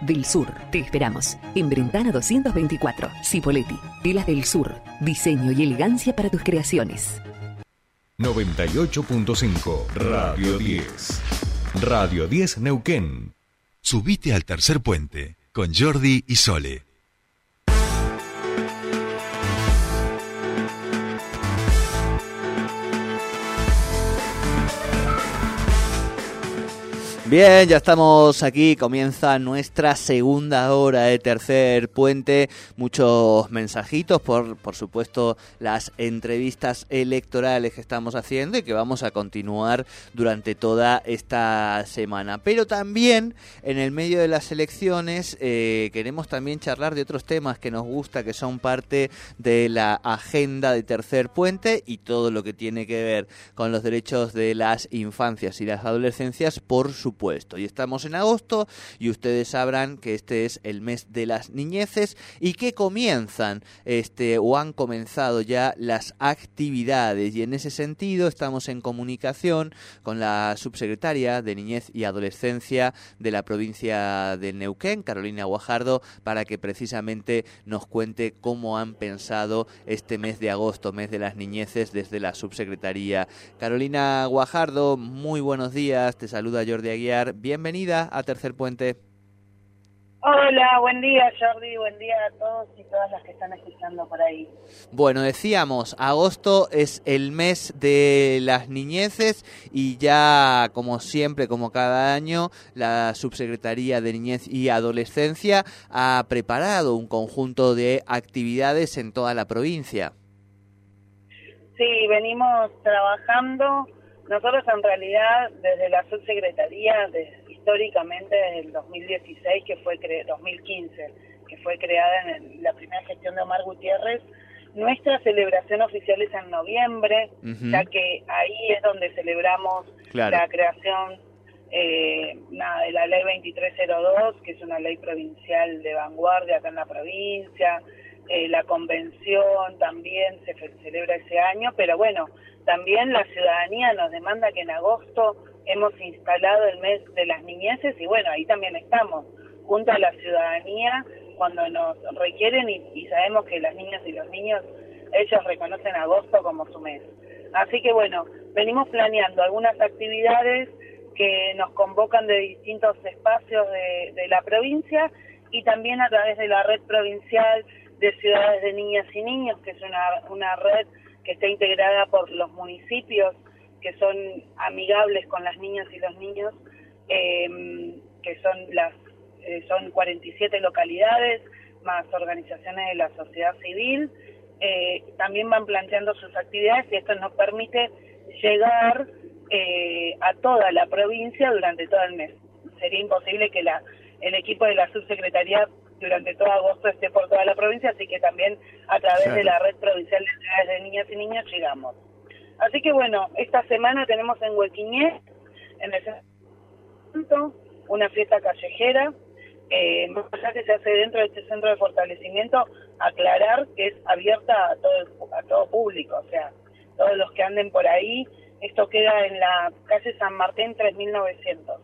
del Sur. Te esperamos en Brentana 224, Cipoletti, Telas del Sur, diseño y elegancia para tus creaciones. 98.5 Radio 10. Radio 10 Neuquén. Subite al tercer puente con Jordi y Sole. Bien, ya estamos aquí, comienza nuestra segunda hora de tercer puente, muchos mensajitos, por, por supuesto las entrevistas electorales que estamos haciendo y que vamos a continuar durante toda esta semana. Pero también en el medio de las elecciones eh, queremos también charlar de otros temas que nos gusta, que son parte de la agenda de tercer puente y todo lo que tiene que ver con los derechos de las infancias y las adolescencias, por supuesto y estamos en agosto y ustedes sabrán que este es el mes de las niñeces y que comienzan este o han comenzado ya las actividades. Y en ese sentido estamos en comunicación con la subsecretaria de Niñez y Adolescencia de la provincia de Neuquén, Carolina Guajardo, para que precisamente nos cuente cómo han pensado este mes de agosto, mes de las niñeces desde la subsecretaría. Carolina Guajardo, muy buenos días, te saluda Jordi Bienvenida a Tercer Puente. Hola, buen día Jordi, buen día a todos y todas las que están escuchando por ahí. Bueno, decíamos, agosto es el mes de las niñeces y ya como siempre, como cada año, la Subsecretaría de Niñez y Adolescencia ha preparado un conjunto de actividades en toda la provincia. Sí, venimos trabajando nosotros en realidad desde la subsecretaría, históricamente desde el 2016, que fue 2015, que fue creada en la primera gestión de Omar Gutiérrez, nuestra celebración oficial es en noviembre, ya que ahí es donde celebramos la creación eh, de la ley 2302, que es una ley provincial de vanguardia acá en la provincia, eh, la convención también se celebra ese año, pero bueno, también la ciudadanía nos demanda que en agosto hemos instalado el mes de las niñeces y bueno, ahí también estamos, junto a la ciudadanía, cuando nos requieren y, sabemos que las niñas y los niños, ellos reconocen agosto como su mes. Así que bueno, venimos planeando algunas actividades que nos convocan de distintos espacios de, de la provincia y también a través de la red provincial de ciudades de niñas y niños, que es una, una red que está integrada por los municipios que son amigables con las niñas y los niños, em, que son las eh, son 47 localidades más organizaciones de la sociedad civil, eh, también van planteando sus actividades y esto nos permite llegar eh, a toda la provincia durante todo el mes. Sería imposible que la, el equipo de la subsecretaría durante todo agosto esté por toda la provincia, así que también a través de la red provincial de ciudades de niñas y niños llegamos. Así que bueno, esta semana tenemos en Huequiñé, en el centro, una fiesta callejera, eh, más allá que se hace dentro de este centro de fortalecimiento, aclarar que es abierta a todo, a todo público, o sea, todos los que anden por ahí, esto queda en la calle San Martín 3900.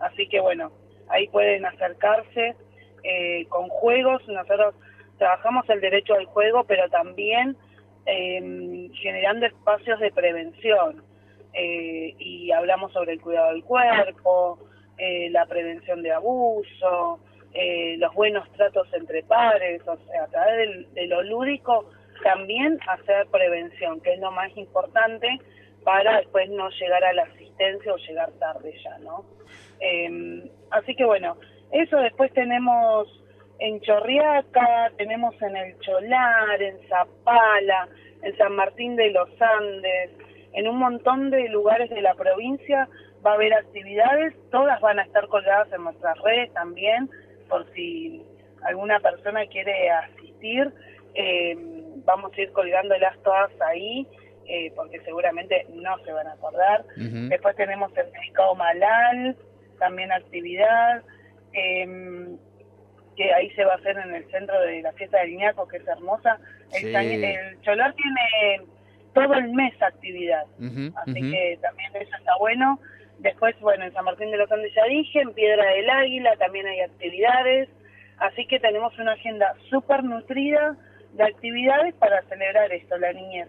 Así que bueno, ahí pueden acercarse, eh, con juegos. Nosotros trabajamos el derecho al juego, pero también em, generando espacios de prevención. Eh, y hablamos sobre el cuidado del cuerpo, eh, la prevención de abuso, los buenos tratos entre padres, o sea, a través de lo lúdico también hacer prevención, que es lo más importante para después no llegar a la asistencia o llegar tarde ya, ¿no? Em, así que bueno, eso después tenemos en Chorriaca, tenemos en El Cholar, en Zapala, en San Martín de los Andes, en un montón de lugares de la provincia va a haber actividades, todas van a estar colgadas en nuestras redes también, por si alguna persona quiere asistir, eh, vamos a ir colgándolas todas ahí, eh, porque seguramente no se van a acordar. Después tenemos el Mercado Malal, también actividad, eh, que ahí se va a hacer en el centro de la fiesta del Iñaco, que es hermosa. El, el, Cholar tiene todo el mes actividad, así que también eso está bueno. Después, bueno, en San Martín de los Andes ya dije, en Piedra del Águila también hay actividades, así que tenemos una agenda súper nutrida de actividades para celebrar esto, la niñez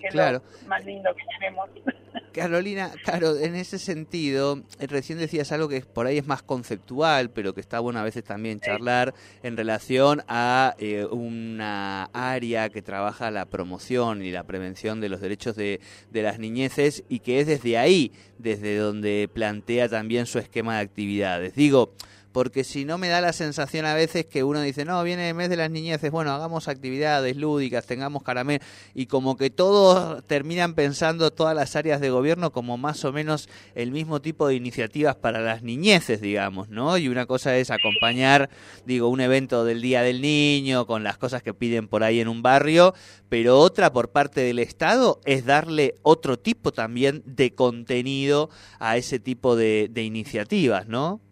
que claro. es lo más lindo que tenemos. Carolina, claro, en ese sentido, eh, recién decías algo que por ahí es más conceptual, pero que está bueno a veces también charlar en relación a eh, una área que trabaja la promoción y la prevención de los derechos de, de las niñeces y que es desde ahí, desde donde plantea también su esquema de actividades. Digo, porque si no me da la sensación a veces que uno dice, no, viene el mes de las niñeces, bueno, hagamos actividades lúdicas, tengamos caramelo, y como que todos terminan pensando todas las áreas de gobierno como más o menos el mismo tipo de iniciativas para las niñeces, digamos, ¿no? Y una cosa es acompañar, digo, un evento del Día del Niño con las cosas que piden por ahí en un barrio, pero otra por parte del Estado es darle otro tipo también de contenido a ese tipo de, de iniciativas, ¿no?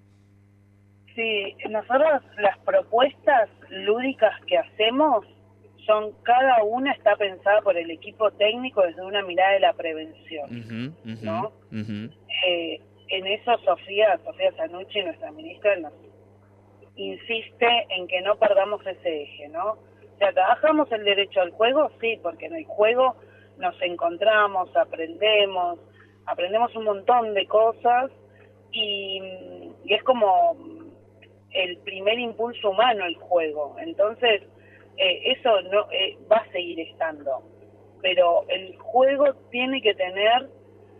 Sí, nosotros las propuestas lúdicas que hacemos son cada una está pensada por el equipo técnico desde una mirada de la prevención, ¿no? Eh, en eso Sofía, Sofía Sanucci, nuestra ministra, nos insiste en que no perdamos ese eje, ¿no? O sea, trabajamos el derecho al juego, sí, porque en el juego nos encontramos, aprendemos, aprendemos un montón de cosas y, y es como el primer impulso humano el juego. Entonces, eh, eso no eh, va a seguir estando. Pero el juego tiene que tener,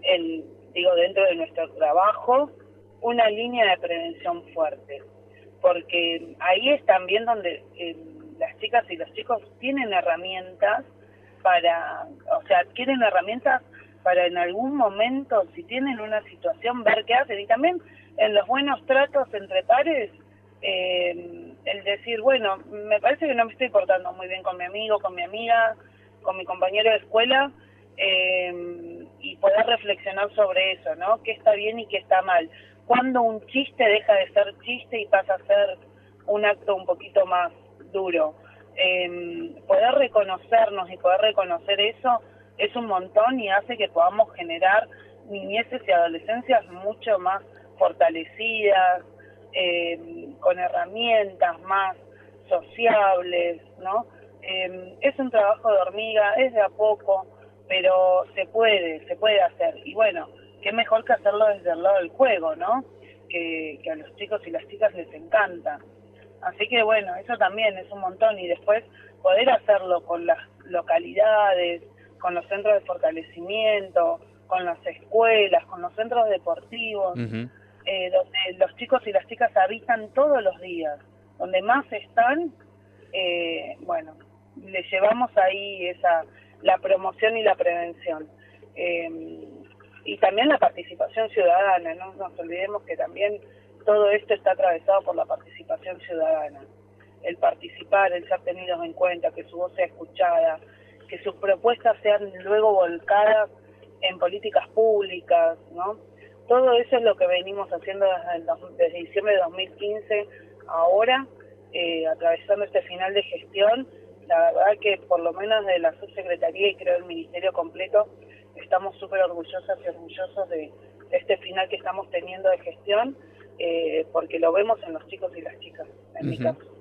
el digo, dentro de nuestro trabajo, una línea de prevención fuerte. Porque ahí es también donde eh, las chicas y los chicos tienen herramientas para, o sea, adquieren herramientas para en algún momento, si tienen una situación, ver qué hacen. Y también en los buenos tratos entre pares, eh, el decir, bueno, me parece que no me estoy portando muy bien con mi amigo, con mi amiga, con mi compañero de escuela, eh, y poder reflexionar sobre eso, ¿no? ¿Qué está bien y qué está mal? Cuando un chiste deja de ser chiste y pasa a ser un acto un poquito más duro. Eh, poder reconocernos y poder reconocer eso es un montón y hace que podamos generar niñeces y adolescencias mucho más fortalecidas, eh, con herramientas más sociables, ¿no? Eh, es un trabajo de hormiga, es de a poco, pero se puede, se puede hacer. Y bueno, qué mejor que hacerlo desde el lado del juego, ¿no? Que, que a los chicos y las chicas les encanta. Así que bueno, eso también es un montón. Y después poder hacerlo con las localidades, con los centros de fortalecimiento, con las escuelas, con los centros deportivos eh, donde los chicos y las chicas habitan todos los días, donde más están, eh, bueno, le llevamos ahí esa la promoción y la prevención. Eh, y también la participación ciudadana, no nos olvidemos que también todo esto está atravesado por la participación ciudadana. El participar, el ser tenidos en cuenta, que su voz sea escuchada, que sus propuestas sean luego volcadas en políticas públicas, ¿no? Todo eso es lo que venimos haciendo desde, diciembre de 2015 ahora, eh, atravesando este final de gestión. La verdad que por lo menos de la subsecretaría y creo el ministerio completo estamos súper orgullosas y orgullosos de, este final que estamos teniendo de gestión, eh, porque lo vemos en los chicos y las chicas, en mi caso.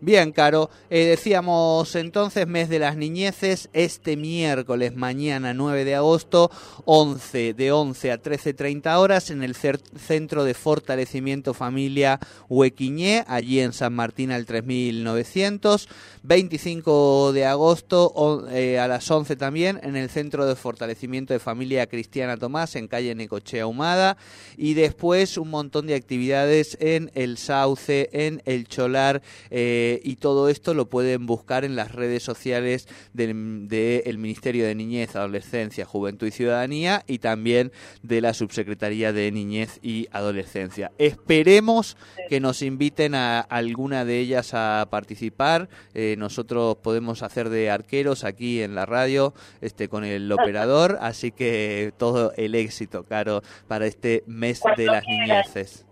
Bien, Caro. Eh, decíamos entonces mes de las niñeces, este miércoles, mañana 9 de agosto, 11, de 11 a 13.30 horas en el Centro de Fortalecimiento Familia Huequiñé, allí en San Martín al 3900. 25 de agosto eh, a las 11 también en el Centro de Fortalecimiento de Familia Cristiana Tomás, en calle Necochea Humada. Y después un montón de actividades en el Sauce, en el Cholar eh, y todo esto lo pueden buscar en las redes sociales del de, Ministerio de Niñez, Adolescencia, Juventud y Ciudadanía y también de la Subsecretaría de Niñez y Adolescencia. Esperemos que nos inviten a alguna de ellas a participar. Eh, nosotros podemos hacer de arqueros aquí en la radio este con el operador, así que todo el éxito, Caro, para este mes de las niñeces.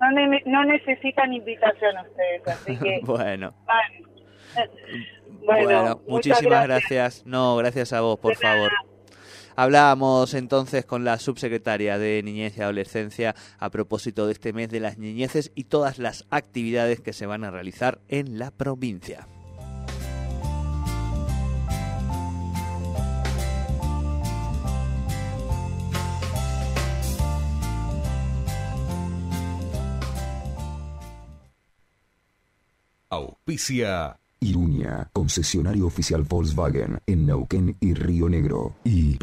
No, no necesitan invitación ustedes, así que... bueno. bueno. muchísimas gracias. No, gracias a vos, por favor. Hablábamos entonces con la subsecretaria de Niñez y Adolescencia a propósito de este mes de las niñeces y todas las actividades que se van a realizar en la provincia. Auspicia Irunia, concesionario oficial Volkswagen en Neuquén y Río Negro. Y